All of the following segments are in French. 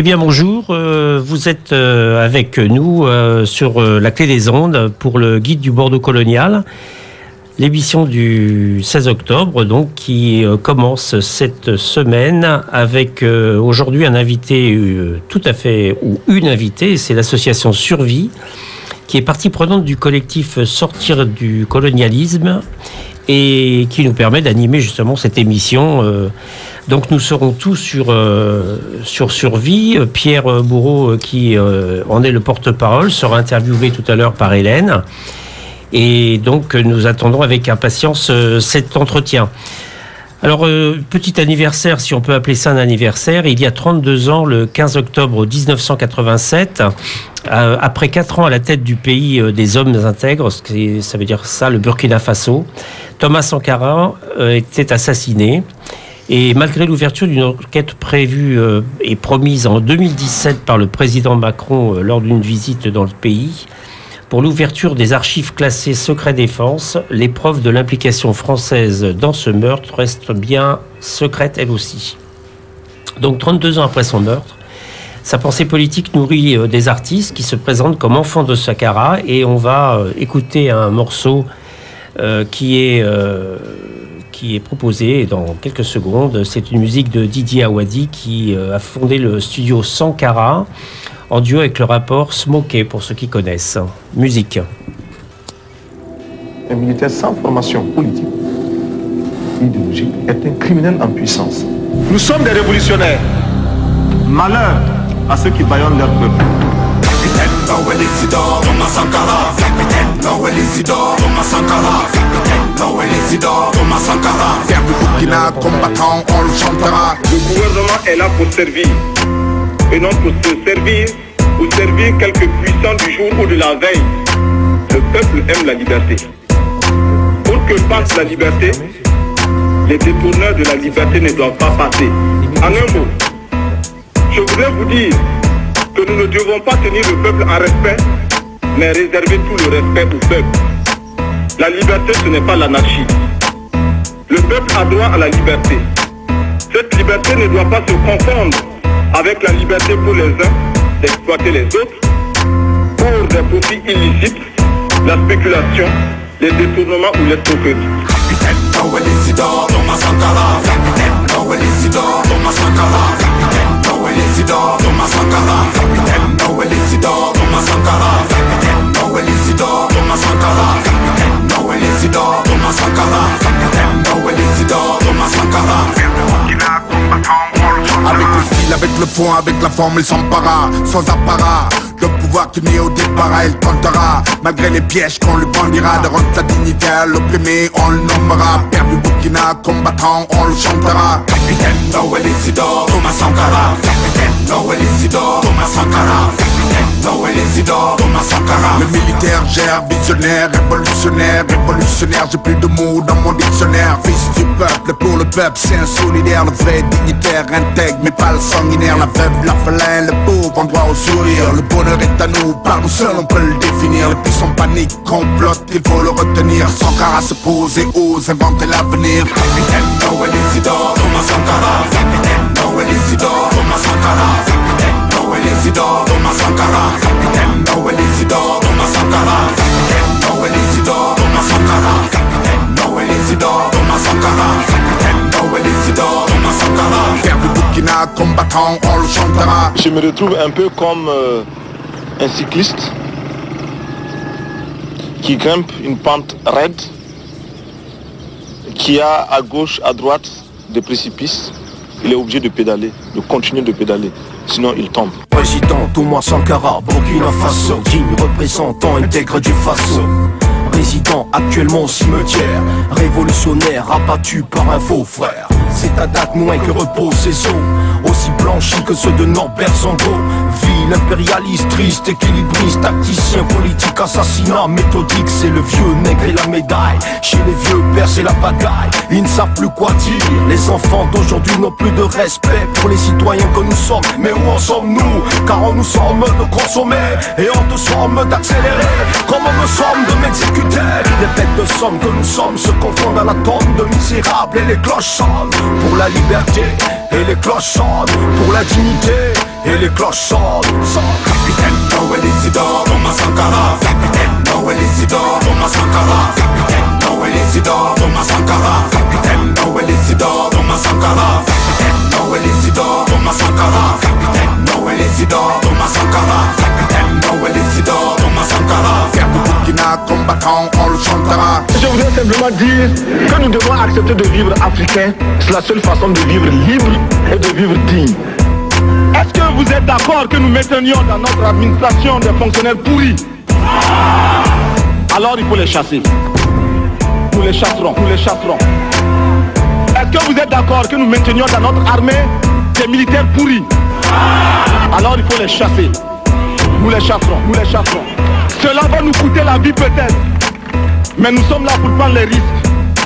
Eh bien bonjour, euh, vous êtes euh, avec nous euh, sur la clé des ondes pour le guide du Bordeaux colonial, l'émission du 16 octobre donc qui commence cette semaine avec aujourd'hui un invité tout à fait ou une invitée, c'est l'association Survie qui est partie prenante du collectif Sortir du colonialisme et qui nous permet d'animer justement cette émission. Euh, donc nous serons tous sur, euh, sur Survie. Pierre Bourreau, euh, qui en est le porte-parole, sera interviewé tout à l'heure par Hélène. Et donc nous attendons avec impatience cet entretien. Alors, petit anniversaire, si on peut appeler ça un anniversaire, il y a 32 ans, le 15 octobre 1987, après 4 ans à la tête du pays des hommes intègres, ça veut dire ça, le Burkina Faso, Thomas Sankara euh, était assassiné. Et malgré l'ouverture d'une enquête prévue euh, et promise en 2017 par le président Macron euh, lors d'une visite dans le pays, pour l'ouverture des archives classées secret défense, les preuves de l'implication française dans ce meurtre restent bien secrètes elles aussi. Donc 32 ans après son meurtre, sa pensée politique nourrit des artistes qui se présentent comme enfants de Sankara et on va écouter un morceau euh, qui, est, euh, qui est proposée dans quelques secondes. C'est une musique de Didier Awadi qui euh, a fondé le studio Sankara en duo avec le rapport Smokey pour ceux qui connaissent. Musique. Un militaire sans formation politique, idéologique, est un criminel en puissance. Nous sommes des révolutionnaires. Malheur à ceux qui baillonnent leur peuple. Noël Isidore, Thomas Sankara Capitaine Noël Isidore, Thomas Sankara Capitaine Noël Isidore, Thomas Sankara Faire du Burkina combattant, on le chantera Le gouvernement est là pour servir Et non pour se servir ou servir quelques puissants du jour ou de la veille Le peuple aime la liberté Pour que passe la liberté les détourneurs de la liberté ne doivent pas passer. En un mot, je voudrais vous dire que nous ne devons pas tenir le peuple en respect, mais réserver tout le respect au peuple. La liberté, ce n'est pas l'anarchie. Le peuple a droit à la liberté. Cette liberté ne doit pas se confondre avec la liberté pour les uns d'exploiter les autres pour des profits illicites, la spéculation, les détournements ou l'escroquerie. Capitaine Avec le style, avec le fond, avec la forme, il s'empara, sans apparat le pouvoir qui naît au départ, elle tentera. Malgré les pièges qu'on lui bandira De rendre sa dignité l'opprimé, on le nommera. Père du Burkina, combattant, on le chantera. Capitaine Noël Thomas Sankara Noël Isidore, Thomas Sankara. Thomas Sankara. Le militaire gère, visionnaire, révolutionnaire Révolutionnaire, j'ai plus de mots dans mon dictionnaire. Fils du peuple, pour le peuple, c'est un solidaire Le vrai dignitaire, intègre, mais pas le sanguinaire. La veuve, l'orphelin, le pauvre, en droit au sourire. Le bonheur est à nous, par nous seuls on peut le définir. Les puissants panique, complotent, il faut le retenir. Sankara se pose et ose inventer l'avenir. Capitaine Thomas Sankara. Capitaine Thomas Sankara Je me retrouve un peu comme euh, un cycliste qui grimpe une pente raide, qui a à gauche, à droite des précipices, il est obligé de pédaler, de continuer de pédaler, sinon il tombe. Président Thomas Sankara, Burkina Faso, digne représentant intègre du Faso. Résident actuellement au cimetière, révolutionnaire abattu par un faux frère. C'est à date moins que repose ses os, aussi blanchis que ceux de Norbert Zongo. Ville impérialiste, triste, équilibriste, tacticien, politique, assassinat, méthodique, c'est le vieux nègre et la médaille. Chez les vieux pères, c'est la bataille. Ils ne savent plus quoi dire. Les enfants d'aujourd'hui n'ont plus de respect pour les citoyens que nous sommes. Mais où en sommes-nous? Car on nous sommes de consommer et on nous sommes d'accélérer. Comme on nous sommes de m'exécuter? Les bêtes de somme que nous sommes se confondent à la tombe de misérables et les cloches sonnent pour la liberté et les cloches sonnent pour la dignité et les cloches sortent. Capitaine Noël Isidore, Thomas Sankara. Capitaine Noël Isidore, Thomas Sankara. Capitaine Noël Isidore, Thomas Sankara. Capitaine Noël Isidore, Thomas Sankara. Capitaine Noël Isidore, Thomas Sankara. Capitaine Noël Isidore, Thomas Sankara. Capitaine Noël Isidore, Thomas Sankara. Burkina combattant, on le chantera. Je voudrais simplement dire que nous devons accepter de vivre africain. C'est la seule façon de vivre libre et de vivre digne. Est-ce que vous êtes d'accord que nous maintenions dans notre administration des fonctionnaires pourris? Alors il faut les chasser. Nous les chasserons, nous les chasserons. Est-ce que vous êtes d'accord que nous maintenions dans notre armée des militaires pourris? Alors il faut les chasser. Nous les chasserons, nous les chasserons. Cela va nous coûter la vie peut-être. Mais nous sommes là pour prendre les risques.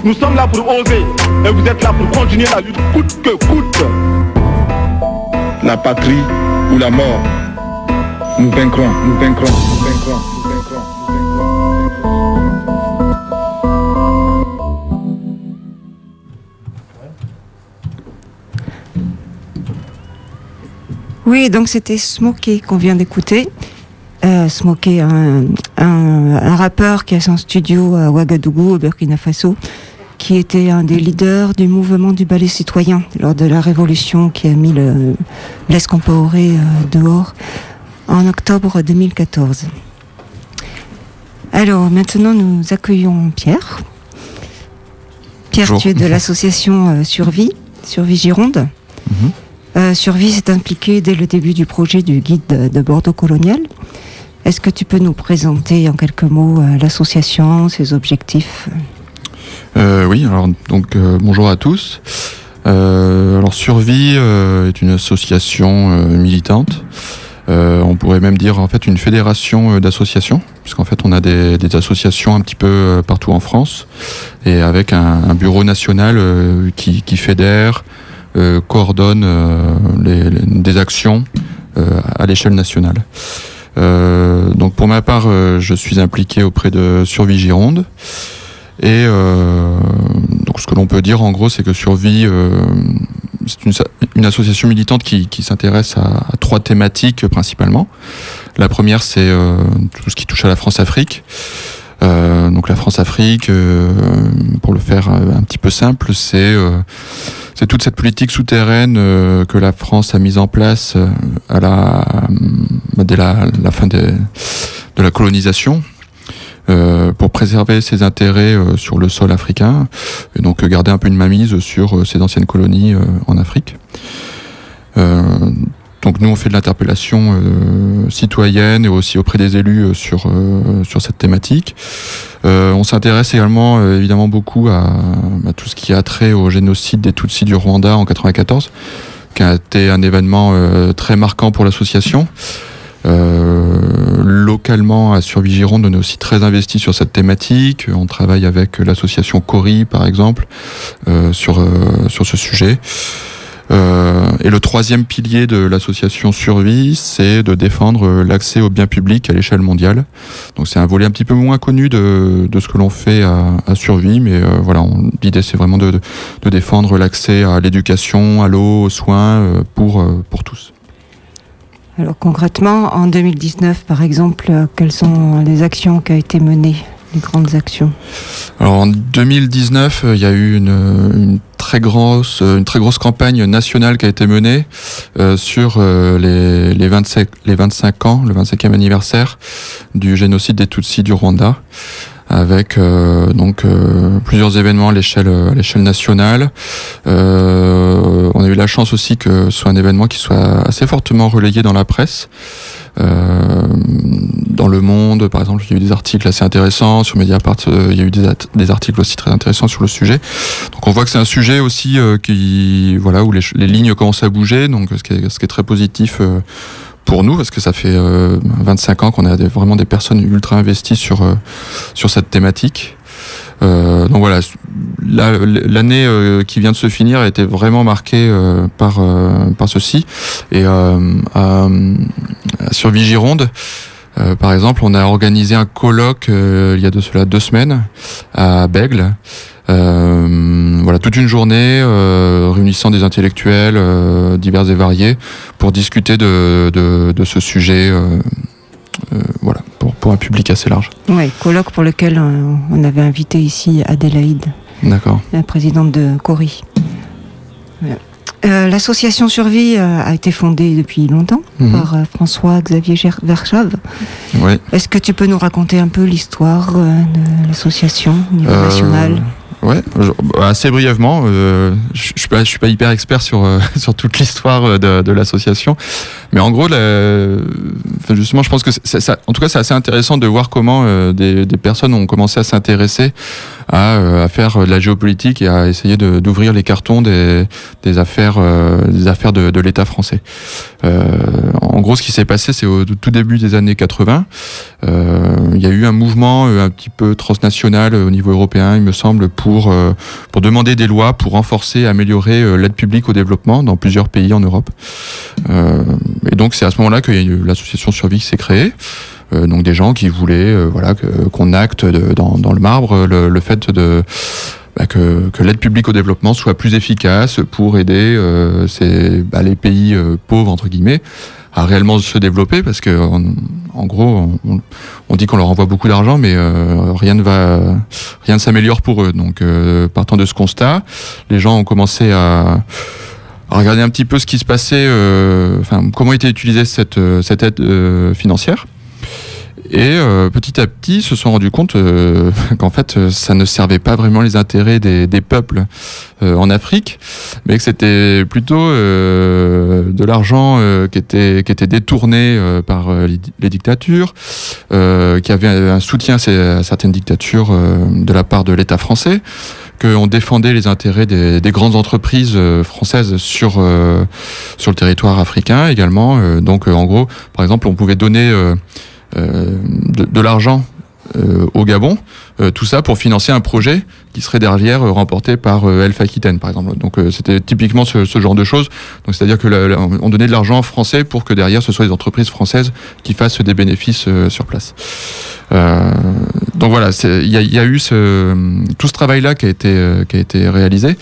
Nous sommes là pour oser. Et vous êtes là pour continuer la lutte coûte que coûte. La patrie ou la mort. Nous vaincrons, nous vaincrons. Oui, donc c'était Smokey qu'on vient d'écouter. Euh, Smokey, un rappeur qui a son studio à Ouagadougou, au Burkina Faso, qui était un des leaders du mouvement du ballet citoyen lors de la révolution qui a mis le Blaise Compaoré euh, dehors en octobre 2014. Alors maintenant, nous accueillons Pierre. Pierre, Bonjour. tu es de l'association euh, Survie, Survie Gironde. Mhm. Euh, Survie s'est impliqué dès le début du projet du guide de, de Bordeaux colonial. Est-ce que tu peux nous présenter en quelques mots l'association, ses objectifs? Euh, oui, alors donc euh, bonjour à tous. Euh, alors Survie euh, est une association militante. On pourrait même dire en fait une fédération d'associations, puisqu'en fait on a des, associations un petit peu partout en France, et avec un, bureau national qui, fédère, coordonne des actions à l'échelle nationale. Donc pour ma part, je suis impliqué auprès de Survie Gironde. Et euh, donc ce que l'on peut dire en gros, c'est que Survie, euh, c'est une, association militante qui, s'intéresse à, trois thématiques principalement. La première, c'est euh, tout ce qui touche à la France-Afrique. Donc la France-Afrique, pour le faire un petit peu simple, c'est toute cette politique souterraine que la France a mise en place à la, dès la, fin de la colonisation préserver ses intérêts euh, sur le sol africain et donc euh, garder un peu une mainmise sur euh, ces anciennes colonies en Afrique. Donc nous on fait de l'interpellation citoyenne et aussi auprès des élus sur sur cette thématique. On s'intéresse également évidemment beaucoup à, tout ce qui a trait au génocide des Tutsis du Rwanda en 94, qui a été un événement très marquant pour l'association. Euh, localement à Survie Gironde, on est aussi très investi sur cette thématique. On travaille avec l'association Cori, par exemple, euh, sur euh, sur ce sujet. Et le troisième pilier de l'association Survie, c'est de défendre l'accès aux biens publics à l'échelle mondiale. Donc c'est un volet un petit peu moins connu de, de ce que l'on fait à, à Survie, mais voilà, l'idée c'est vraiment de, de, défendre l'accès à l'éducation, à l'eau, aux soins pour, pour tous. Alors concrètement, en 2019 par exemple, euh, quelles sont les actions qui ont été menées, les grandes actions? Alors en 2019, euh, il y a eu une, une très grosse, euh, une très grosse campagne nationale qui a été menée sur les, les, 25, les 25 ans, le 25e anniversaire du génocide des Tutsis du Rwanda, avec euh, donc euh, plusieurs événements à l'échelle à l'échelle nationale. Euh, on a eu la chance aussi que ce soit un événement qui soit assez fortement relayé dans la presse. Euh, dans le monde, par exemple, il y a eu des articles assez intéressants. Sur Mediapart, euh, il y a eu des, articles aussi très intéressants sur le sujet. Donc on voit que c'est un sujet aussi euh, qui, voilà, où les, lignes commencent à bouger. Donc ce qui est, très positif euh, pour nous, parce que ça fait euh, 25 ans qu'on a vraiment des personnes ultra investies sur euh, sur cette thématique. Euh, donc voilà, la- l'année euh, qui vient de se finir a été vraiment marquée euh, par euh, par ceci. Et euh, à, à Survie Gironde, euh, par exemple, on a organisé un colloque euh, il y a de cela deux semaines à Bègle voilà, toute une journée réunissant des intellectuels divers et variés pour discuter de, de, ce sujet. voilà, pour, pour un public assez large. Oui, colloque pour lequel on avait invité ici Adélaïde. D'accord. La présidente de Cori. Euh, l'association Survie euh, a été fondée depuis longtemps mhm. par euh, François-Xavier Verschave. Est-ce que tu peux nous raconter un peu l'histoire de l'association au niveau national? Ouais, assez brièvement. je, je suis pas, je suis pas hyper expert sur sur toute l'histoire de, de l'association, mais en gros, justement, je pense que ça, en tout cas, c'est assez intéressant de voir comment des, des, personnes ont commencé à s'intéresser à, à, faire de la géopolitique et à essayer d'ouvrir les cartons des, affaires, des affaires de, l'État français. en gros, ce qui s'est passé, c'est au tout début des années 80. il y a eu un mouvement un petit peu transnational au niveau européen, il me semble, pour pour, euh, demander des lois pour renforcer et améliorer euh, l'aide publique au développement dans plusieurs pays en Europe. Euh, et donc c'est à ce moment-là que l'association Survie s'est créée. donc des gens qui voulaient voilà qu'on acte dans, le marbre le, fait de bah, que, l'aide publique au développement soit plus efficace pour aider ces, bah, les pays pauvres entre guillemets à réellement se développer parce que en, gros on, dit qu'on leur envoie beaucoup d'argent mais euh, rien ne va rien ne s'améliore pour eux donc euh, partant de ce constat les gens ont commencé à, regarder un petit peu ce qui se passait euh, enfin comment était utilisée cette cette aide financière. Et euh, petit à petit, se sont rendus compte euh, qu'en fait, euh, ça ne servait pas vraiment les intérêts des, des peuples en Afrique, mais que c'était plutôt de l'argent qui était qui était détourné par les, dictatures, qui avait un soutien à, certaines dictatures de la part de l'État français qu'on défendait les intérêts des, des grandes entreprises françaises sur sur le territoire africain également. donc en gros, par exemple, on pouvait donner euh, de, l'argent euh, au Gabon, euh, tout ça pour financer un projet qui serait derrière remporté par Elf Aquitaine, par exemple. Donc c'était typiquement ce, genre de choses. Donc c'est-à-dire que on donnait de l'argent français pour que derrière ce soit des entreprises françaises qui fassent des bénéfices sur place. Donc voilà, il y a, eu ce, tout ce travail-là qui a été qui a été réalisé.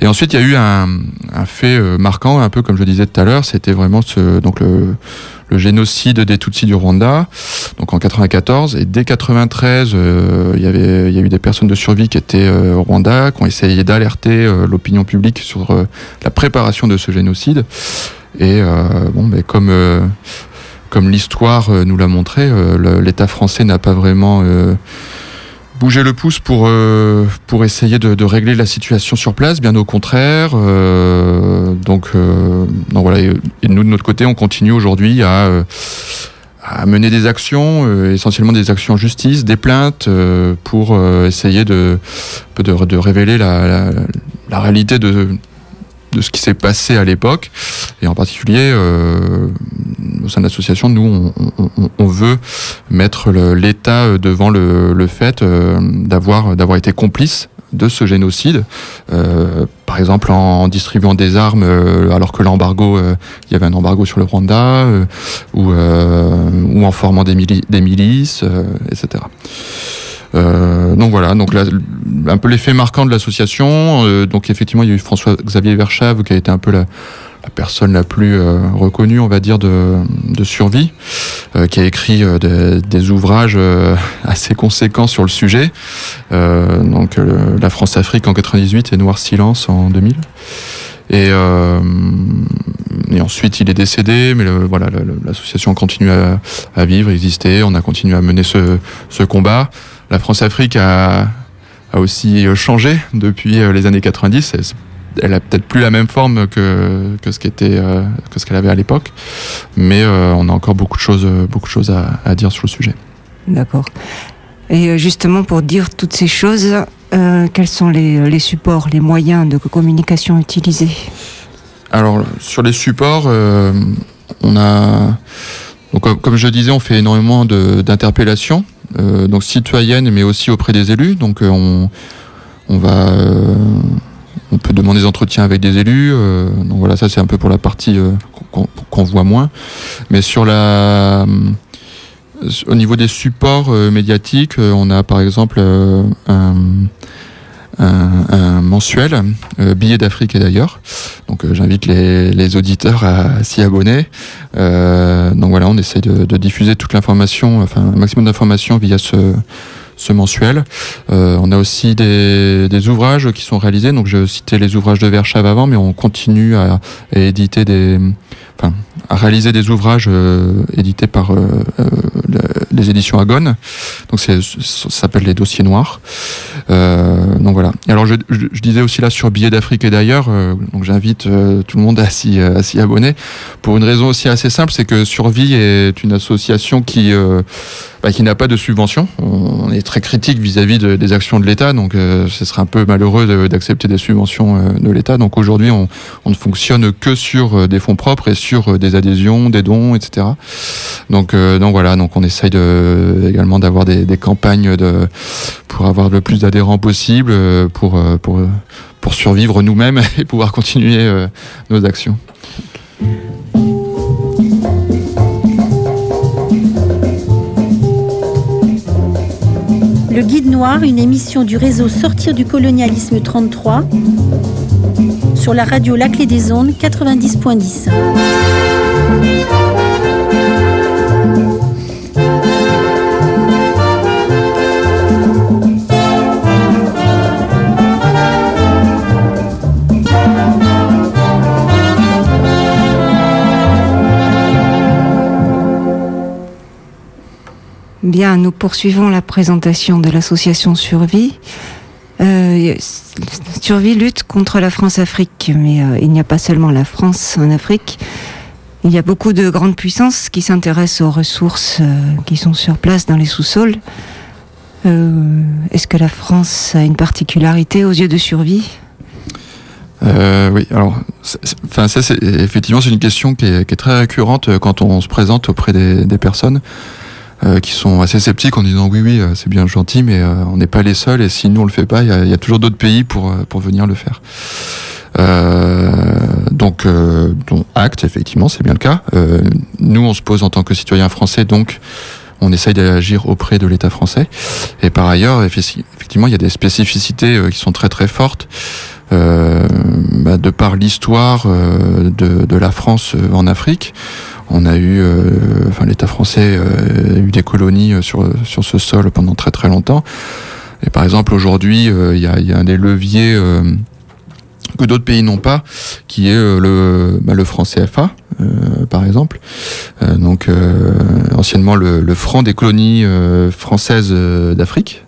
Et ensuite, il y a eu un, un, fait marquant, un peu comme je disais tout à l'heure, c'était vraiment ce, donc le, le génocide des Tutsis du Rwanda, donc en 94. Et dès 93, euh, il y avait, il y a eu des personnes de survie qui étaient euh, au Rwanda, qui ont essayé d'alerter euh, l'opinion publique sur la préparation de ce génocide. Et bon, mais comme comme l'histoire nous l'a montré, l'État français n'a pas vraiment bouger le pouce pour, euh, pour essayer de, régler la situation sur place, bien au contraire. Euh, donc, euh, voilà, et, nous de notre côté, on continue aujourd'hui à, mener des actions, essentiellement des actions en justice, des plaintes, pour essayer de, de, de révéler la, la, la réalité de, de ce qui s'est passé à l'époque. Et en particulier, euh, au sein de l'association, nous, on, veut mettre l'État devant le, fait euh, d'avoir d'avoir été complice de ce génocide, euh, par exemple en, distribuant des armes alors que l'embargo, il y avait un embargo sur le Rwanda, ou, en formant des, milices, etc. Euh, donc voilà, donc là, un peu l'effet marquant de l'association. Euh, donc effectivement, il y a eu François-Xavier Verschave qui a été un peu la, la personne la plus euh, reconnue, on va dire, de, survie, euh, qui a écrit des, ouvrages assez conséquents sur le sujet. donc La France-Afrique en 98 et Noir Silence en 2000. Et, et ensuite, il est décédé, mais voilà, l'association continue à, à, vivre, exister. On a continué à mener ce, combat la France-Afrique a, aussi changé depuis euh, les années 90. Elle a peut-être plus la même forme que, ce euh, que ce qu'elle avait à l'époque, mais euh, on a encore beaucoup de choses, beaucoup de choses à, dire sur le sujet. D'accord. Et justement, pour dire toutes ces choses, quels sont les, supports, les moyens de communication utilisés? Alors, sur les supports, on a. Donc, comme je disais, on fait énormément d'interpellations euh, donc citoyenne, mais aussi auprès des élus. Donc euh, on, on va euh, on peut demander des entretiens avec des élus. donc voilà, ça c'est un peu pour la partie qu'on voit moins. Mais sur la, au niveau des supports médiatiques, on a par exemple un, mensuel, Billets d'Afrique et d'ailleurs. Donc j'invite les, auditeurs à, s'y abonner. donc voilà, on essaye de, de diffuser toute l'information, enfin un maximum d'informations via ce mensuel. Euh, on a aussi des, ouvrages qui sont réalisés. Donc, je citais les ouvrages de Verschave avant, mais on continue à, éditer des, enfin, à réaliser des ouvrages euh, édités par euh, les éditions Agone. Donc, ça s'appelle les dossiers noirs. donc voilà. alors, je, disais aussi là sur Billets d'Afrique et d'ailleurs. donc, j'invite tout le monde à s'y, abonner pour une raison aussi assez simple, c'est que Survie est une association qui bah, qui n'a pas de subvention. On est très critique vis-à-vis des actions de l'État, donc euh, ce serait un peu malheureux d'accepter des subventions euh, de l'État. Donc aujourd'hui, on, ne fonctionne que sur euh, des fonds propres et sur des adhésions, des dons, etc. Donc, donc voilà, donc on essaye également d'avoir des, campagnes pour avoir le plus d'adhérents possible, pour, pour, pour survivre nous-mêmes et pouvoir continuer nos actions. Le Guide Noir, une émission du réseau Sortir du colonialisme 33 sur la radio La Clé des Ondes 90.10. Bien, nous poursuivons la présentation de l'association Survie. Euh, Survie lutte contre la France-Afrique, mais euh, il n'y a pas seulement la France en Afrique. Il y a beaucoup de grandes puissances qui s'intéressent aux ressources euh, qui sont sur place dans les sous-sols. Est-ce que la France a une particularité aux yeux de Survie? Oui, alors, enfin ça, c'est effectivement c'est une question qui est, très récurrente quand on se présente auprès des personnes. Euh, qui sont assez sceptiques en disant oui oui euh, c'est bien gentil mais euh, on n'est pas les seuls et si nous on le fait pas il y a, y a, toujours d'autres pays pour pour venir le faire. donc, donc acte effectivement c'est bien le cas. nous on se pose en tant que citoyen français donc on essaye d'agir auprès de l'État français. Et par ailleurs, effectivement, il y a des spécificités qui sont très très fortes. Euh, bah, de par l'histoire de, de, la France en Afrique, on a eu, euh, enfin l'État français euh, a eu des colonies euh, sur ce sol pendant très très longtemps. Et par exemple aujourd'hui, il y a, y, a, des leviers que d'autres pays n'ont pas, qui est le, bah, le franc CFA, par exemple. donc anciennement le, le, franc des colonies françaises d'Afrique.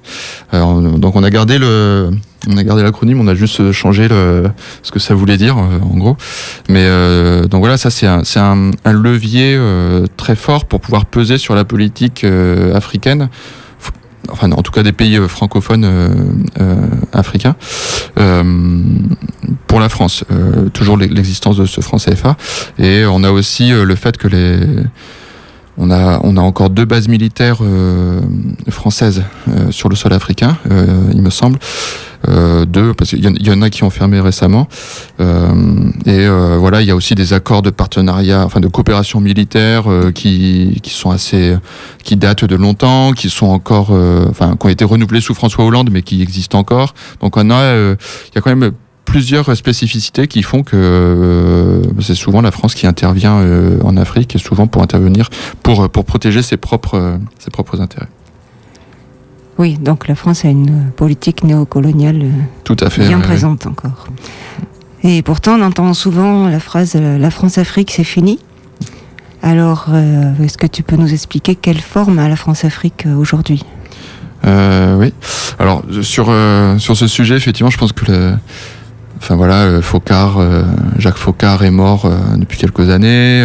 donc on a gardé le on a gardé l'acronyme, on a juste changé le, ce que ça voulait dire, euh, en gros. Mais euh, donc voilà, ça c'est un, un, un, levier euh, très fort pour pouvoir peser sur la politique africaine enfin en tout cas des pays francophones africains, pour la France. toujours l'existence de ce franc CFA. Et on a aussi le fait que les on a, on a encore deux bases militaires euh, françaises euh, sur le sol africain, euh, il me semble. deux, parce qu'il y, en a qui ont fermé récemment. et voilà, il y a aussi des accords de partenariat, enfin de coopération militaire qui, qui sont assez, qui datent de longtemps, qui sont encore, enfin, qui ont été renouvelés sous François Hollande, mais qui existent encore. Donc on a, il y a quand même plusieurs spécificités qui font que euh, c'est souvent la France qui intervient euh, en Afrique et souvent pour intervenir pour, pour protéger ses propres, ses propres intérêts. Oui, donc la France a une politique néocoloniale euh, Tout à fait, bien présente encore. Et pourtant, on entend souvent la phrase La France-Afrique, c'est fini. Alors, est-ce que tu peux nous expliquer quelle forme a la France-Afrique aujourd'hui? Oui. Alors, sur, sur ce sujet, effectivement, je pense que Enfin voilà, euh, euh, Jacques Focard est mort euh, depuis quelques années.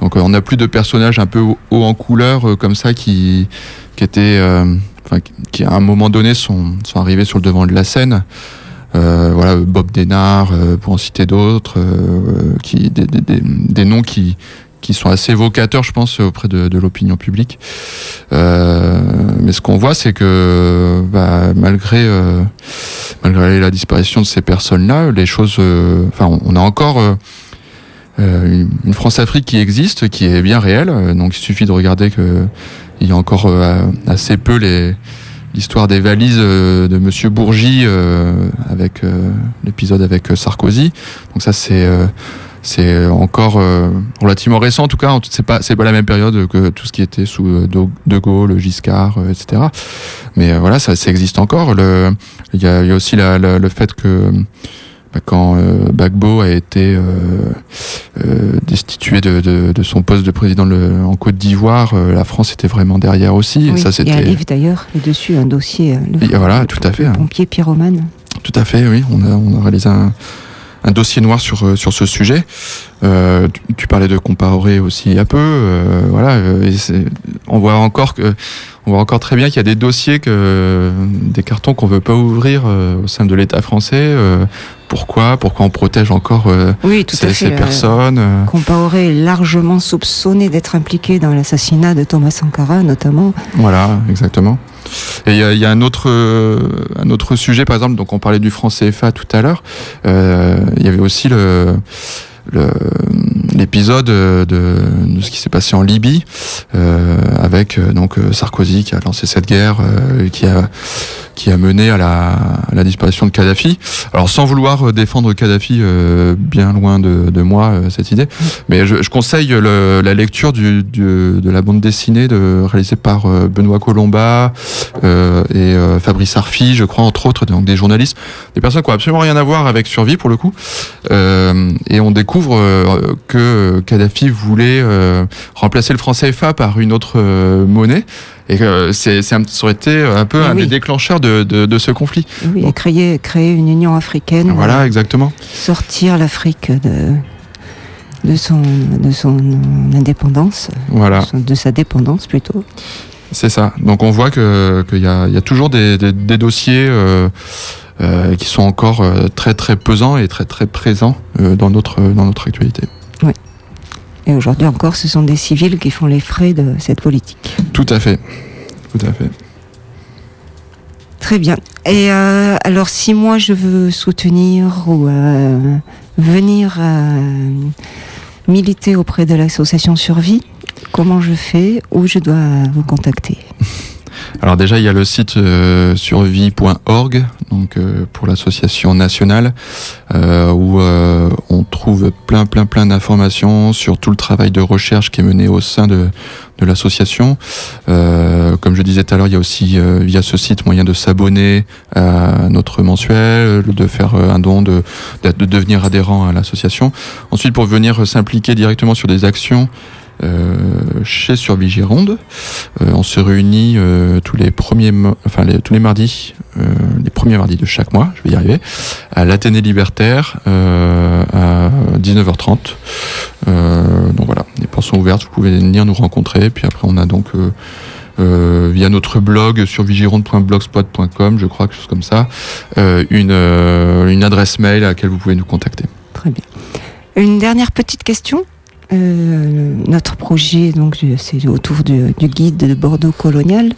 donc on n'a plus de personnages un peu haut en couleur comme ça qui, qui étaient, enfin, qui à un moment donné sont, sont arrivés sur le devant de la scène. voilà, Bob Denard, pour en citer d'autres, qui des, des, des, noms qui, qui sont assez évocateurs, je pense, auprès de, de l'opinion publique. Euh, mais ce qu'on voit, c'est que bah, malgré malgré la disparition de ces personnes-là, les choses, euh, enfin, on a encore euh, euh, une France-Afrique qui existe, qui est bien réelle. Donc, il suffit de regarder que il y a encore assez peu les l'histoire des valises de Monsieur Bourgi avec l'épisode avec Sarkozy. Donc ça c'est c'est encore relativement récent en tout cas c'est pas c'est pas la même période que tout ce qui était sous De Gaulle Giscard etc mais voilà ça, ça existe encore il y a, y a, aussi la, la, le fait que bah, quand euh, Bagbo a été euh, euh, destitué de, de, de, son poste de président le, en Côte d'Ivoire, euh, la France était vraiment derrière aussi. Oui, et ça, il y a un livre d'ailleurs, dessus un dossier. Le, et voilà, le, tout à fait. Le pompier pyromane. Tout à fait, oui. On a, on a réalisé un, un dossier noir sur sur ce sujet. Euh, tu, tu, parlais de comparer aussi un peu, euh, voilà. Et on voit encore que on voit encore très bien qu'il y a des dossiers que des cartons qu'on veut pas ouvrir euh, au sein de l'État français. Euh, pourquoi Pourquoi on protège encore euh, oui, tout ces, à fait. ces personnes Compaoré est largement soupçonné d'être impliqué dans l'assassinat de Thomas Sankara, notamment. Voilà, exactement. Et il y, a un autre, un autre sujet, par exemple, donc on parlait du franc CFA tout à l'heure. Il y avait aussi le l'épisode de, ce qui s'est passé en Libye euh, avec donc Sarkozy qui a lancé cette guerre euh, qui a qui a mené à la, à la, disparition de Kadhafi. Alors sans vouloir défendre Kadhafi, euh, bien loin de, de moi euh, cette idée, mais je, je conseille le, la lecture du, du, de la bande dessinée de, réalisée par euh, Benoît Colomba et Fabrice Arfi, je crois entre autres, donc des journalistes, des personnes qui ont absolument rien à voir avec Survie pour le coup, et on découvre que Kadhafi voulait remplacer le franc CFA par une autre monnaie. Et que c'est, ça aurait été un peu Mais un oui. des déclencheurs de, de, de, ce conflit. Oui, et créer, créer une Union africaine. Voilà, euh, exactement. Sortir l'Afrique de, de, son, de son indépendance. Voilà. De, sa dépendance plutôt. C'est ça. Donc on voit qu'il que y, a, y a toujours des, des, des dossiers euh, euh, qui sont encore très très pesants et très très présents euh, dans, notre, dans notre actualité. Oui. Et aujourd'hui encore, ce sont des civils qui font les frais de cette politique. Tout à fait. Tout à fait. Très bien. Et euh, alors, si moi je veux soutenir ou euh, venir euh, militer auprès de l'association Survie, comment je fais? Où je dois vous contacter? Alors déjà, il y a le site euh, survie.org, donc euh, pour l'association nationale, euh, où on trouve plein, plein, plein d'informations sur tout le travail de recherche qui est mené au sein de, l'association. comme je disais tout à l'heure, il y a aussi via ce site moyen de s'abonner à notre mensuel, de faire un don, de devenir adhérent à l'association. Ensuite, pour venir s'impliquer directement sur des actions. Euh, chez Survie Gironde. Euh, on se réunit euh, tous les premiers, enfin tous les mardis, les premiers mardis de chaque mois, je vais y arriver, à l'Athénée Libertaire à 19h30. donc voilà, les portes sont ouvertes, vous pouvez venir nous rencontrer. Puis après, on a donc via notre blog sur vigironde.blogspot.com, je crois, quelque chose comme ça, une adresse mail à laquelle vous pouvez nous contacter. Très bien. Une dernière petite question. Euh, notre projet, donc, c'est autour du, guide de Bordeaux colonial.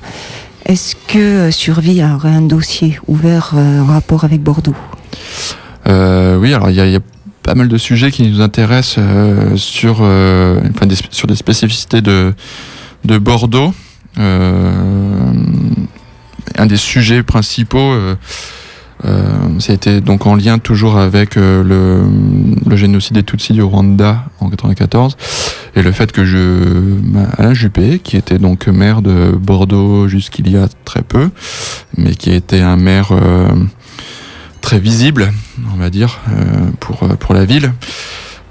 Est-ce que Survie aurait un dossier ouvert euh, en rapport avec Bordeaux? Euh, Oui, alors il y, a pas mal de sujets qui nous intéressent euh, sur, enfin, des, sur des spécificités de, de Bordeaux. Euh, un des sujets principaux euh, ça a été donc en lien toujours avec euh, le, génocide des Tutsis du Rwanda en 94 et le fait que je Alain Juppé, qui était donc maire de Bordeaux jusqu'il y a très peu, mais qui était un maire euh, très visible, on va dire, euh, pour pour la ville,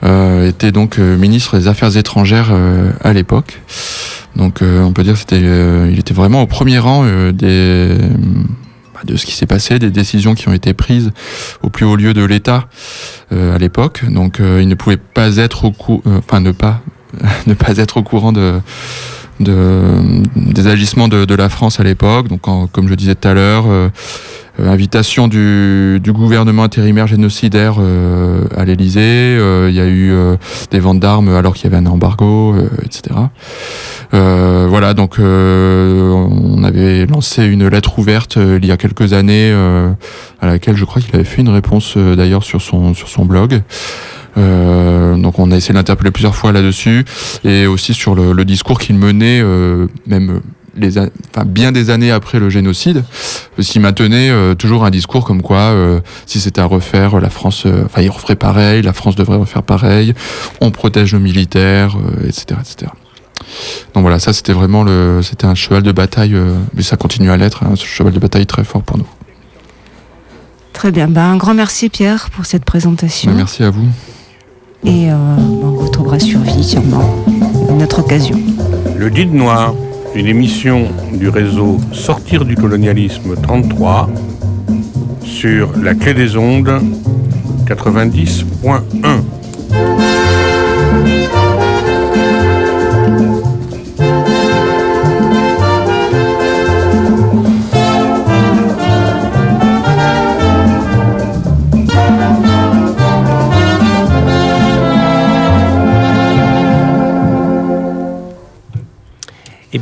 euh, était donc ministre des Affaires étrangères euh, à l'époque. Donc on peut dire c'était il était vraiment au premier rang des de ce qui s'est passé, des décisions qui ont été prises au plus haut lieu de l'État euh, à l'époque. Donc euh, il ne pouvait pas être au courant, euh, enfin ne pas ne pas être au courant de, de des agissements de, la France à l'époque. Donc comme je disais tout à l'heure, invitation du, du, gouvernement intérimaire génocidaire à l'Élysée. il y a eu des ventes d'armes alors qu'il y avait un embargo, etc. Euh, voilà, donc euh, on avait lancé une lettre ouverte euh, il y a quelques années à laquelle je crois qu'il avait fait une réponse d'ailleurs sur son sur son blog. donc on a essayé de l'interpeller plusieurs fois là-dessus et aussi sur le, le discours qu'il menait même les, enfin, bien des années après le génocide, s'il maintenait toujours un discours comme quoi, si c'était à refaire, la France, enfin, il referait pareil, la France devrait refaire pareil, on protège nos militaires, etc., etc. Donc voilà, ça c'était vraiment le, c'était un cheval de bataille, mais ça continue à l'être, un cheval de bataille très fort pour nous. Très bien. Ben, un grand merci Pierre pour cette présentation. Ben, merci à vous. Et euh, on retrouvera sur vie sûrement une autre occasion. Le Guide Noir, une émission du réseau Sortir du colonialisme 33 sur la clé des ondes 90.1.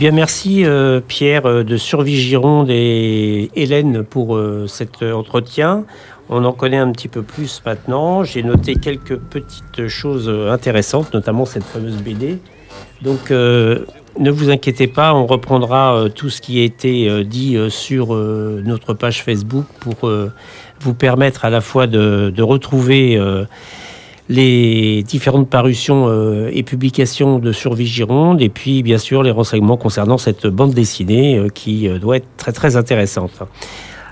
bien, merci euh, Pierre euh, de Survie Gironde et Hélène pour euh, cet entretien. On en connaît un petit peu plus maintenant. J'ai noté quelques petites choses intéressantes, notamment cette fameuse BD. Donc, ne vous inquiétez pas, on reprendra tout ce qui a été dit sur notre page Facebook pour vous permettre à la fois de retrouver les différentes parutions euh, et publications de Survie Gironde, et puis bien sûr les renseignements concernant cette bande dessinée euh, qui euh, doit être très très intéressante.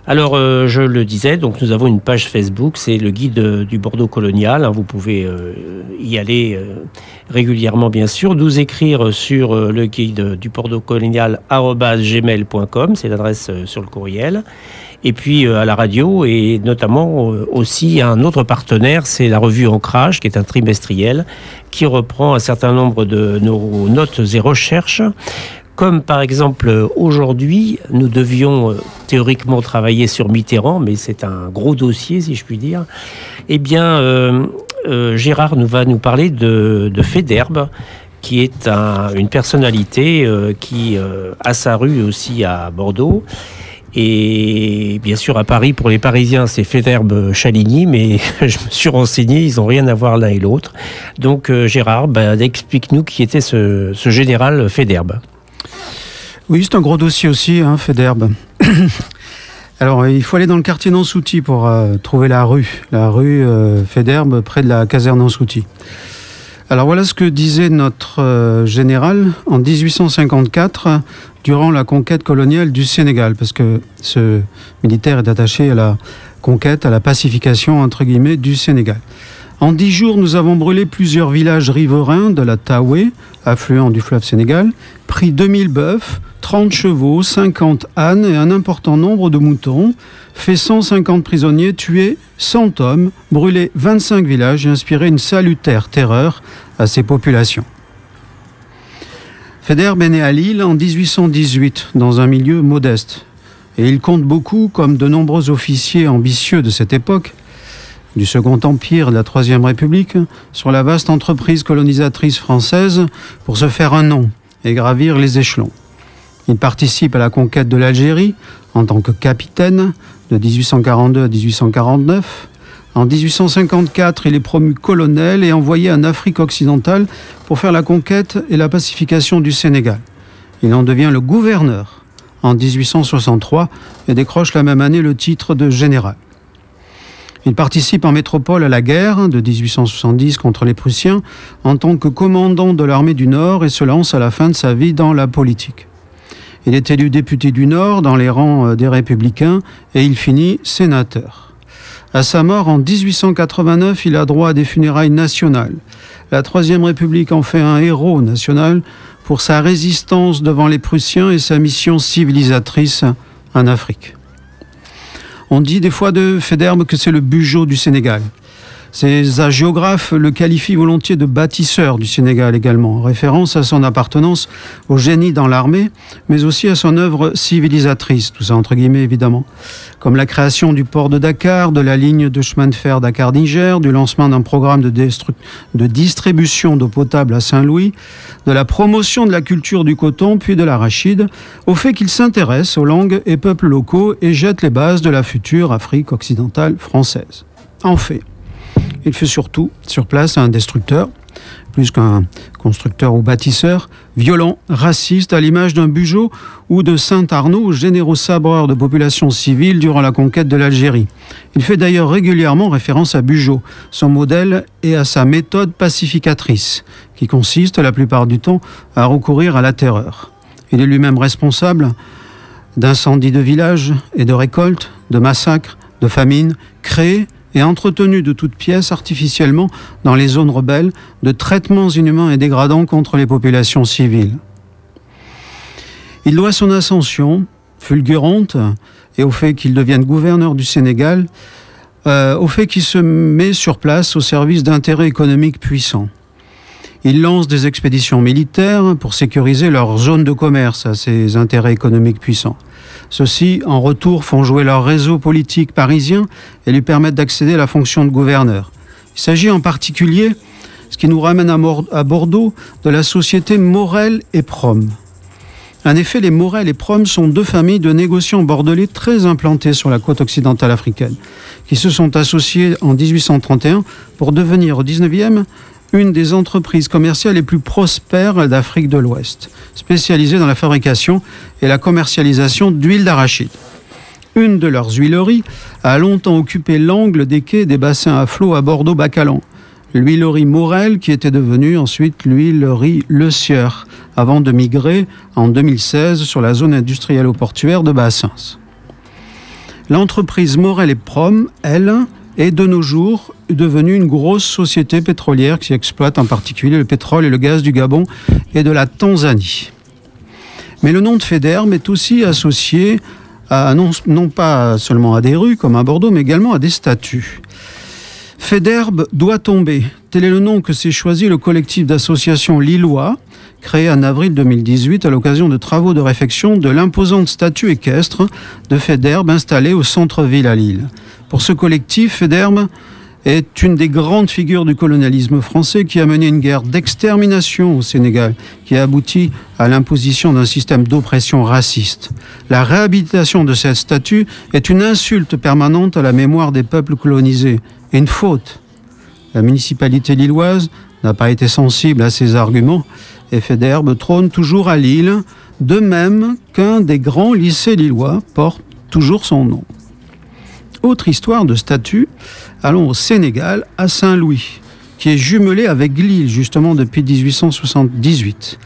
Alors, je le disais, donc nous avons une page Facebook, c'est le guide du Bordeaux colonial. Hein, vous pouvez y aller régulièrement, bien sûr. Nous écrire sur le guide du Bordeaux colonial c'est l'adresse sur le courriel et puis euh, à la radio et notamment euh, aussi un autre partenaire, c'est la revue Ancrage, qui est un trimestriel qui reprend un certain nombre de nos notes et recherches. Comme par exemple aujourd'hui, nous devions euh, théoriquement travailler sur Mitterrand, mais c'est un gros dossier si je puis dire. Eh bien, Gérard nous va nous parler de, de Féderbe, qui est une personnalité qui a sa rue aussi à Bordeaux et bien sûr, à Paris, pour les Parisiens, c'est Féderbe Chaligny, mais je me suis renseigné, ils n'ont rien à voir l'un et l'autre. Donc, euh, Gérard, ben, explique-nous qui était ce, général Féderbe. Oui, c'est un gros dossier aussi, hein, Féderbe. Alors, il faut aller dans le quartier Nansouty pour euh, trouver la rue, la rue euh, Féderbe, près de la caserne Nansouty. Alors voilà ce que disait notre euh, général en 1854 durant la conquête coloniale du Sénégal, parce que ce militaire est attaché à la conquête, à la pacification entre guillemets du Sénégal. En dix jours, nous avons brûlé plusieurs villages riverains de la Taoué, affluent du fleuve Sénégal, pris 2000 bœufs, 30 chevaux, 50 ânes et un important nombre de moutons, fait 150 prisonniers, tué 100 hommes, brûlé 25 villages et inspiré une salutaire terreur à ces populations. Federbe est né à Lille en 1818 dans un milieu modeste et il compte beaucoup, comme de nombreux officiers ambitieux de cette époque, du Second Empire, de la Troisième République, sur la vaste entreprise colonisatrice française pour se faire un nom et gravir les échelons. Il participe à la conquête de l'Algérie en tant que capitaine de 1842 à 1849. En 1854, il est promu colonel et envoyé en Afrique occidentale pour faire la conquête et la pacification du Sénégal. Il en devient le gouverneur en 1863 et décroche la même année le titre de général. Il participe en métropole à la guerre de 1870 contre les Prussiens en tant que commandant de l'armée du Nord et se lance à la fin de sa vie dans la politique. Il est élu député du Nord dans les rangs euh, des Républicains et il finit sénateur. À sa mort en 1889, il a droit à des funérailles nationales. La Troisième République en fait un héros national pour sa résistance devant les Prussiens et sa mission civilisatrice en Afrique. On dit des fois de Federbe que c'est le Bugeaud du Sénégal. Ces agiographes le qualifient volontiers de bâtisseur du Sénégal également, en référence à son appartenance au génie dans l'armée, mais aussi à son œuvre civilisatrice, tout ça entre guillemets évidemment, comme la création du port de Dakar, de la ligne de chemin de fer Dakar-Niger, du lancement d'un programme de, de distribution d'eau potable à Saint-Louis, de la promotion de la culture du coton puis de l'arachide, au fait qu'il s'intéresse aux langues et peuples locaux et jette les bases de la future Afrique occidentale française. En fait, il fut surtout sur place un destructeur, plus qu'un constructeur ou bâtisseur, violent, raciste, à l'image d'un Bugeaud ou de Saint-Arnaud, généraux sabreur de populations civiles durant la conquête de l'Algérie. Il fait d'ailleurs régulièrement référence à Bugeaud, son modèle et à sa méthode pacificatrice, qui consiste la plupart du temps à recourir à la terreur. Il est lui-même responsable d'incendies de villages et de récoltes, de massacres, de famines, créés et entretenus de toutes pièces artificiellement dans les zones rebelles, de traitements inhumains et dégradants contre les populations civiles. Il doit son ascension, fulgurante, et au fait qu'il devienne gouverneur du Sénégal, euh, au fait qu'il se met sur place au service d'intérêts économiques puissants. Il lance des expéditions militaires pour sécuriser leur zone de commerce à ces intérêts économiques puissants. Ceux-ci, en retour, font jouer leur réseau politique parisien et lui permettent d'accéder à la fonction de gouverneur. Il s'agit en particulier, ce qui nous ramène à Bordeaux, de la société Morel et Prom. En effet, les Morel et Prom sont deux familles de négociants bordelais très implantées sur la côte occidentale africaine, qui se sont associés en 1831 pour devenir au 19e une des entreprises commerciales les plus prospères d'Afrique de l'Ouest, spécialisée dans la fabrication et la commercialisation d'huile d'arachide. Une de leurs huileries a longtemps occupé l'angle des quais des bassins à flot à Bordeaux-Bacalan, l'huilerie Morel qui était devenue ensuite l'huilerie Le Sieur, avant de migrer en 2016 sur la zone industrielle au portuaire de Bassins. L'entreprise Morel et Prom, elle, est de nos jours devenue une grosse société pétrolière qui exploite en particulier le pétrole et le gaz du Gabon et de la Tanzanie. Mais le nom de Federbe est aussi associé non, pas seulement à des rues comme à Bordeaux, mais également à des statues. Federbe doit tomber. Tel est le nom que s'est choisi le collectif d'associations lillois, créé en avril 2018 à l'occasion de travaux de réfection de l'imposante statue équestre de Federbe installée au centre-ville à Lille. Pour ce collectif, Federbe est une des grandes figures du colonialisme français qui a mené une guerre d'extermination au Sénégal, qui a abouti à l'imposition d'un système d'oppression raciste. La réhabilitation de cette statue est une insulte permanente à la mémoire des peuples colonisés et une faute. La municipalité lilloise n'a pas été sensible à ces arguments et Federbe trône toujours à Lille, de même qu'un des grands lycées lillois porte toujours son nom. Autre histoire de statue, allons au Sénégal, à Saint-Louis, qui est jumelé avec Lille justement depuis 1878.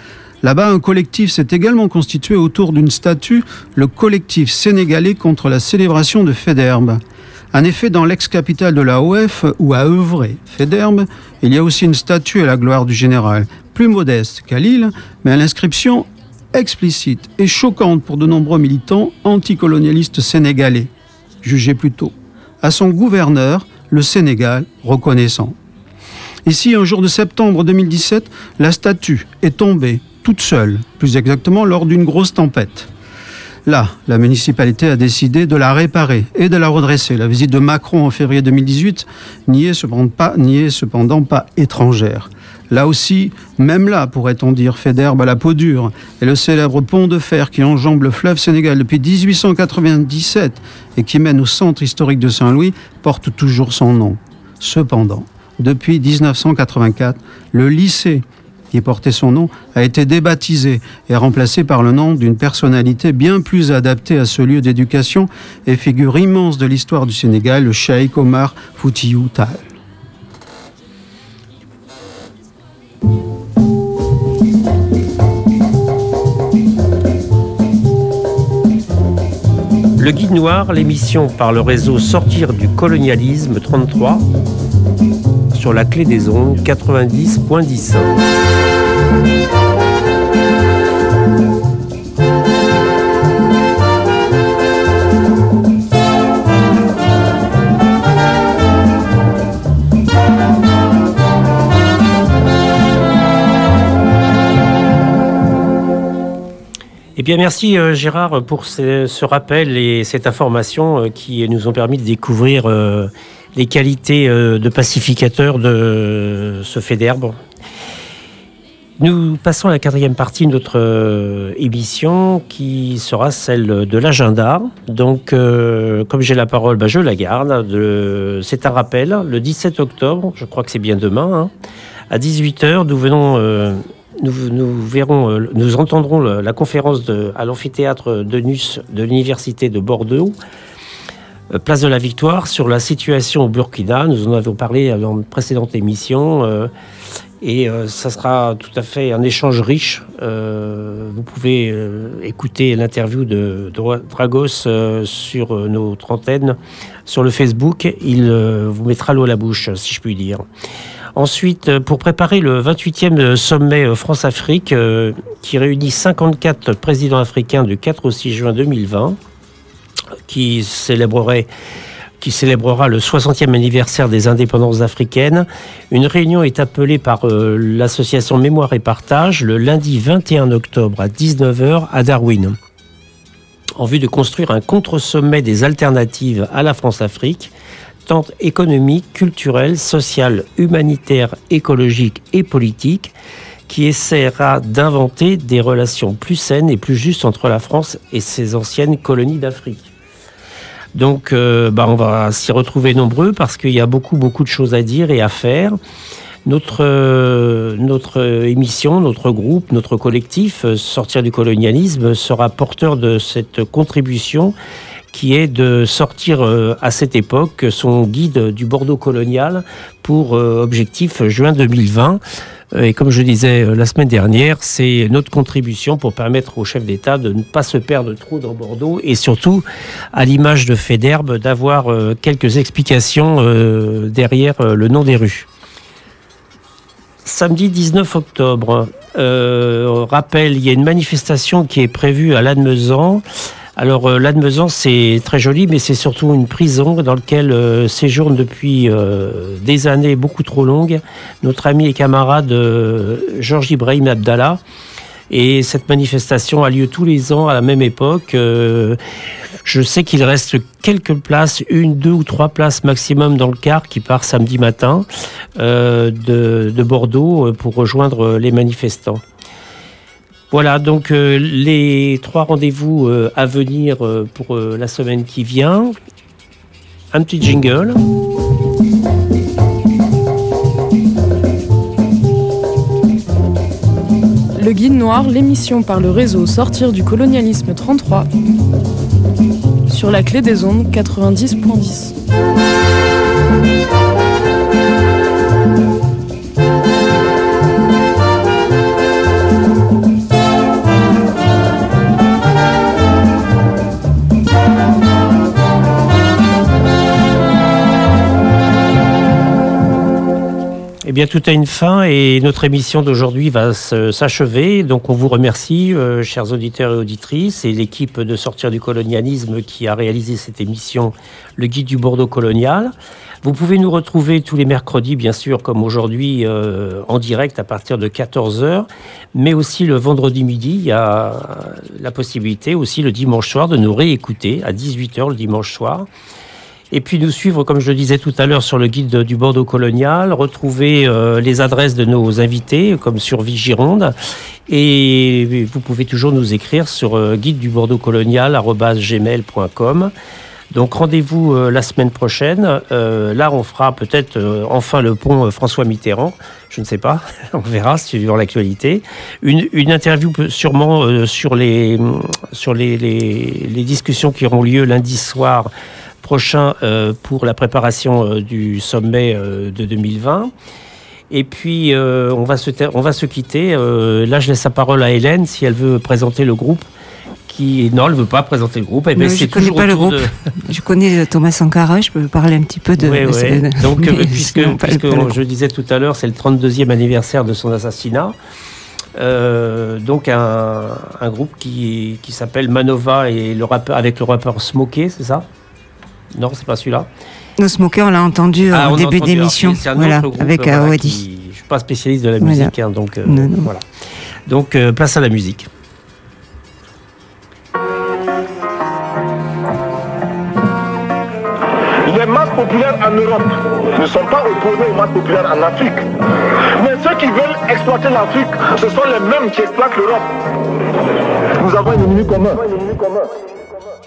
Là-bas, un collectif s'est également constitué autour d'une statue, le collectif sénégalais contre la célébration de Féderbe. En effet, dans l'ex-capitale de la OF, où a œuvré Féderbe, il y a aussi une statue à la gloire du général, plus modeste qu'à Lille, mais à l'inscription explicite et choquante pour de nombreux militants anticolonialistes sénégalais jugé plus tôt, à son gouverneur, le Sénégal, reconnaissant. Ici, un jour de septembre 2017, la statue est tombée toute seule, plus exactement lors d'une grosse tempête. Là, la municipalité a décidé de la réparer et de la redresser. La visite de Macron en février 2018 n'y est cependant pas, est cependant pas étrangère. Là aussi, même là, pourrait-on dire, fait d'herbe à la peau dure, et le célèbre pont de fer qui enjambe le fleuve Sénégal depuis 1897 et qui mène au centre historique de Saint-Louis porte toujours son nom. Cependant, depuis 1984, le lycée qui portait son nom a été débaptisé et remplacé par le nom d'une personnalité bien plus adaptée à ce lieu d'éducation et figure immense de l'histoire du Sénégal, le Cheikh Omar Foutiyou Tal. Le Guide Noir, l'émission par le réseau Sortir du colonialisme 33 sur la clé des ondes 90.10. Eh bien, merci euh, Gérard pour ce, rappel et cette information euh, qui nous ont permis de découvrir euh, les qualités de pacificateur de ce fait d'herbe. Nous passons à la quatrième partie de notre émission qui sera celle de l'agenda. Donc, comme j'ai la parole, bah, je la garde. C'est un rappel, le 17 octobre, je crois que c'est bien demain, hein, À 18h, nous venons. Nous, nous verrons, euh, nous entendrons la conférence à l'amphithéâtre de Nus de l'Université de Bordeaux, euh, place de la Victoire, sur la situation au Burkina. Nous en avons parlé dans une précédente émission. euh, et euh, ça sera tout à fait un échange riche. Vous pouvez écouter l'interview de, de Dragos sur notre antenne, sur le Facebook. Il vous mettra l'eau à la bouche, si je puis dire. Ensuite, euh, pour préparer le 28e sommet euh, France-Afrique, euh, qui réunit 54 présidents africains du 4 au 6 juin 2020, qui célébrerait qui célébrera le 60e anniversaire des indépendances africaines. Une réunion est appelée par euh, l'association Mémoire et Partage le lundi 21 octobre à 19h à Darwin, en vue de construire un contre-sommet des alternatives à la France-Afrique, économique, culturelle, sociale, humanitaire, écologique et politique, qui essaiera d'inventer des relations plus saines et plus justes entre la France et ses anciennes colonies d'Afrique. Donc, euh, bah, on va s'y retrouver nombreux parce qu'il y a beaucoup, beaucoup de choses à dire et à faire. Notre, euh, émission, notre groupe, notre collectif, euh, Sortir du colonialisme, sera porteur de cette contribution qui est de sortir euh, à cette époque son guide du Bordeaux colonial pour euh, objectif juin 2020. Euh, Et comme je disais la semaine dernière, c'est notre contribution pour permettre au chef d'État de ne pas se perdre trop dans Bordeaux et surtout, à l'image de Fédherbe, d'avoir quelques explications derrière le nom des rues. Samedi 19 octobre, rappel, il y a une manifestation qui est prévue à Lannemezan. Alors euh, c'est très joli, mais c'est surtout une prison dans laquelle euh, séjourne depuis euh, des années beaucoup trop longues notre ami et camarade euh, Georges Ibrahim Abdallah. Et cette manifestation a lieu tous les ans à la même époque. Euh, je sais qu'il reste quelques places, une, deux ou trois places maximum dans le car qui part samedi matin de, de Bordeaux pour rejoindre les manifestants. Voilà, donc euh, les trois rendez-vous euh, à venir euh, pour la semaine qui vient. Un petit jingle. Le Guide Noir, l'émission par le réseau Sortir du colonialisme 33 sur la clé des ondes 90.10. Eh bien, tout a une fin et notre émission d'aujourd'hui va s'achever. Donc, on vous remercie, euh, chers auditeurs et auditrices, et l'équipe de Sortir du colonialisme qui a réalisé cette émission, le guide du Bordeaux colonial. Vous pouvez nous retrouver tous les mercredis, bien sûr, comme aujourd'hui, euh, en direct à partir de 14h, mais aussi le vendredi midi. Il y a la possibilité aussi le dimanche soir de nous réécouter à 18h le dimanche soir. Et puis nous suivre, comme je le disais tout à l'heure, sur le guide du Bordeaux colonial, retrouver euh, les adresses de nos invités, comme sur Vigironde. Et vous pouvez toujours nous écrire sur euh, guide du Bordeaux colonial gmail.com. Donc rendez-vous euh, la semaine prochaine. Là, on fera peut-être enfin le pont François Mitterrand. Je ne sais pas, on verra suivant l'actualité. Une, interview sûrement sur les sur les discussions qui auront lieu lundi soir prochain euh, pour la préparation euh, du sommet euh, de 2020. Et puis, on, va se on va se quitter. Là, je laisse la parole à Hélène si elle veut présenter le groupe. Qui... Non, elle ne veut pas présenter le groupe. Eh ben, je connais pas le groupe. de- Je connais Thomas Sankara, je peux parler un petit peu de. Ouais, ouais. Donc, mais puisque, sinon, puisque je disais tout à l'heure, c'est le 32e anniversaire de son assassinat. Euh, donc un, un groupe qui, qui s'appelle Manova et le rappeur, avec le rappeur Smokey, c'est ça? Non, c'est pas celui-là. No Smoker, on l'a entendu euh, Ah, au début d'émission, un voilà, avec voilà, Awadi. qui- Je suis pas spécialiste de la Voilà. musique, hein, donc euh, Non, non. voilà. Donc euh, place à la musique. Les masses populaires en Europe ne sont pas opposées aux masses populaires en Afrique. Mais ceux qui veulent exploiter l'Afrique, ce sont les mêmes qui exploitent l'Europe. Nous avons un ennemi commun.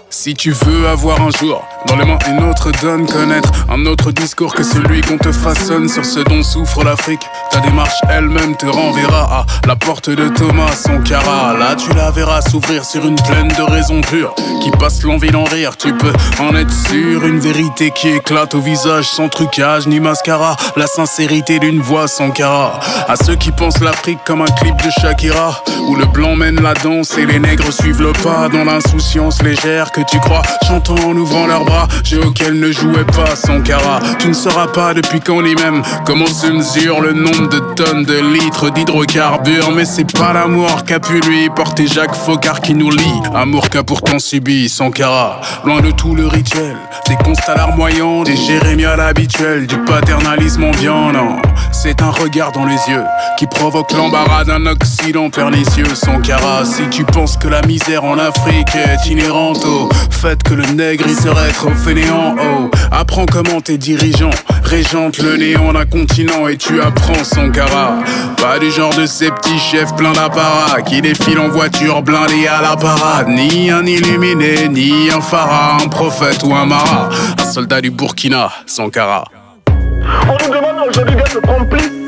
Si tu veux avoir un jour dans les mains une autre donne, connaître un autre discours que celui qu'on te façonne sur ce dont souffre l'Afrique, ta démarche elle-même te renverra à la porte de Thomas Sankara. Là, tu la verras s'ouvrir sur une plaine de raisons pures qui passe l'envie d'en rire. Tu peux en être sûr, une vérité qui éclate au visage sans trucage ni mascara. La sincérité d'une voix Sankara. À ceux qui pensent l'Afrique comme un clip de Shakira, où le blanc mène la danse et les nègres suivent le pas dans l'insouciance légère que tu crois, chantant en ouvrant leurs bras, jeu auquel ne jouait pas Sankara. Tu ne sauras pas depuis quand ni même comment se mesure le nombre de tonnes de litres d'hydrocarbures, mais c'est pas l'amour qu'a pu lui porter Jacques Faucard qui nous lie. Amour qu'a pourtant subi Sankara, loin de tout le rituel, des constats larmoyants, des jérémiades habituels, du paternalisme ambiant, non. C'est un regard dans les yeux qui provoque l'embarras d'un Occident pernicieux. Sankara, si tu penses que la misère en Afrique est inhérente au fait que le nègre il serait trop fainéant, oh, apprends comment tes dirigeants régentent le néant d'un continent et tu apprends Sankara. Pas du genre de ces petits chefs pleins d'apparat qui défilent en voiture blindée à la parade. Ni un illuminé, ni un pharaon, un prophète ou un marat. Un soldat du Burkina, Sankara. On nous demande aujourd'hui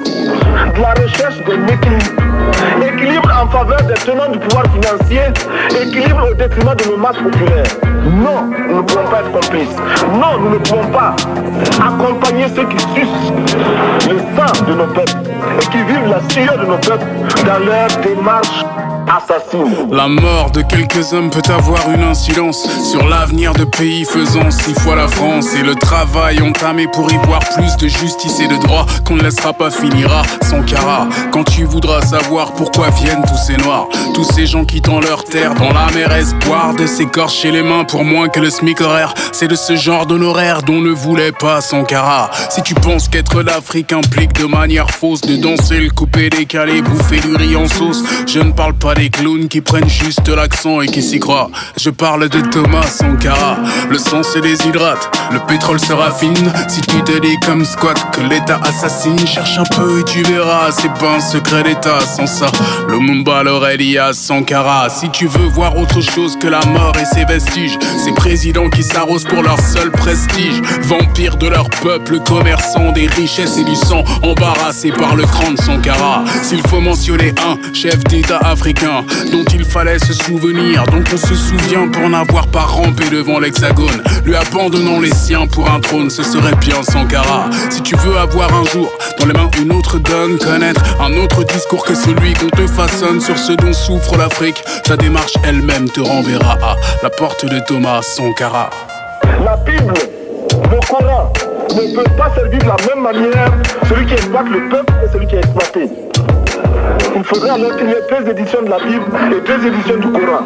de la recherche d'un équilibre. Équilibre en faveur des tenants du pouvoir financier, équilibre au détriment de nos masses populaires. Non, nous ne pouvons pas être complices. Non, nous ne pouvons pas accompagner ceux qui sucent le sang de nos peuples et qui vivent la sueur de nos peuples dans leur démarche assassine. La mort de quelques hommes peut avoir une incidence sur l'avenir de pays faisant six fois la France et le travail entamé pour y voir plus de justice et de droit qu'on ne laissera pas finira sans cara. Quand tu voudras savoir pourquoi viennent tous ces noirs, tous ces gens quittant leur terre dans la mer espoir de s'écorcher les mains pour moins que le SMIC horaire, c'est de ce genre d'honoraire dont ne voulait pas Sankara. Si tu penses qu'être l'Afrique implique de manière fausse de danser le coupé décalé, bouffer du riz en sauce, je ne parle pas des clowns qui prennent juste l'accent et qui s'y croient. Je parle de Thomas Sankara. Le sang se déshydrate, le pétrole se raffine. Si tu te dis comme squat que l'État assassine, cherche un peu et tu verras. C'est pas un secret d'État. Sans ça, Lumumba l'Aurélia Sankara. Si tu veux voir autre chose que la mort et ses vestiges, ces présidents qui s'arrosent pour leur seul prestige, vampires de leur peuple, commerçants des richesses et du sang, embarrassés par le cran de Sankara. S'il faut mentionner un chef d'État africain dont il fallait se souvenir, dont on se souvient pour n'avoir pas rampé devant l'hexagone, lui abandonnant les siens pour un trône, ce serait bien Sankara. Si tu veux avoir un jour dans les mains une autre donne, connaître un autre discours que celui qu'on te façonne sur ce dont souffre l'Afrique. Ta démarche elle-même te renverra à la porte de Thomas Sankara. La Bible, le Coran ne peut pas servir de la même manière celui qui exploite le peuple et celui qui est exploité. Il faudrait alors qu'il y deux éditions de la Bible et deux éditions du Coran.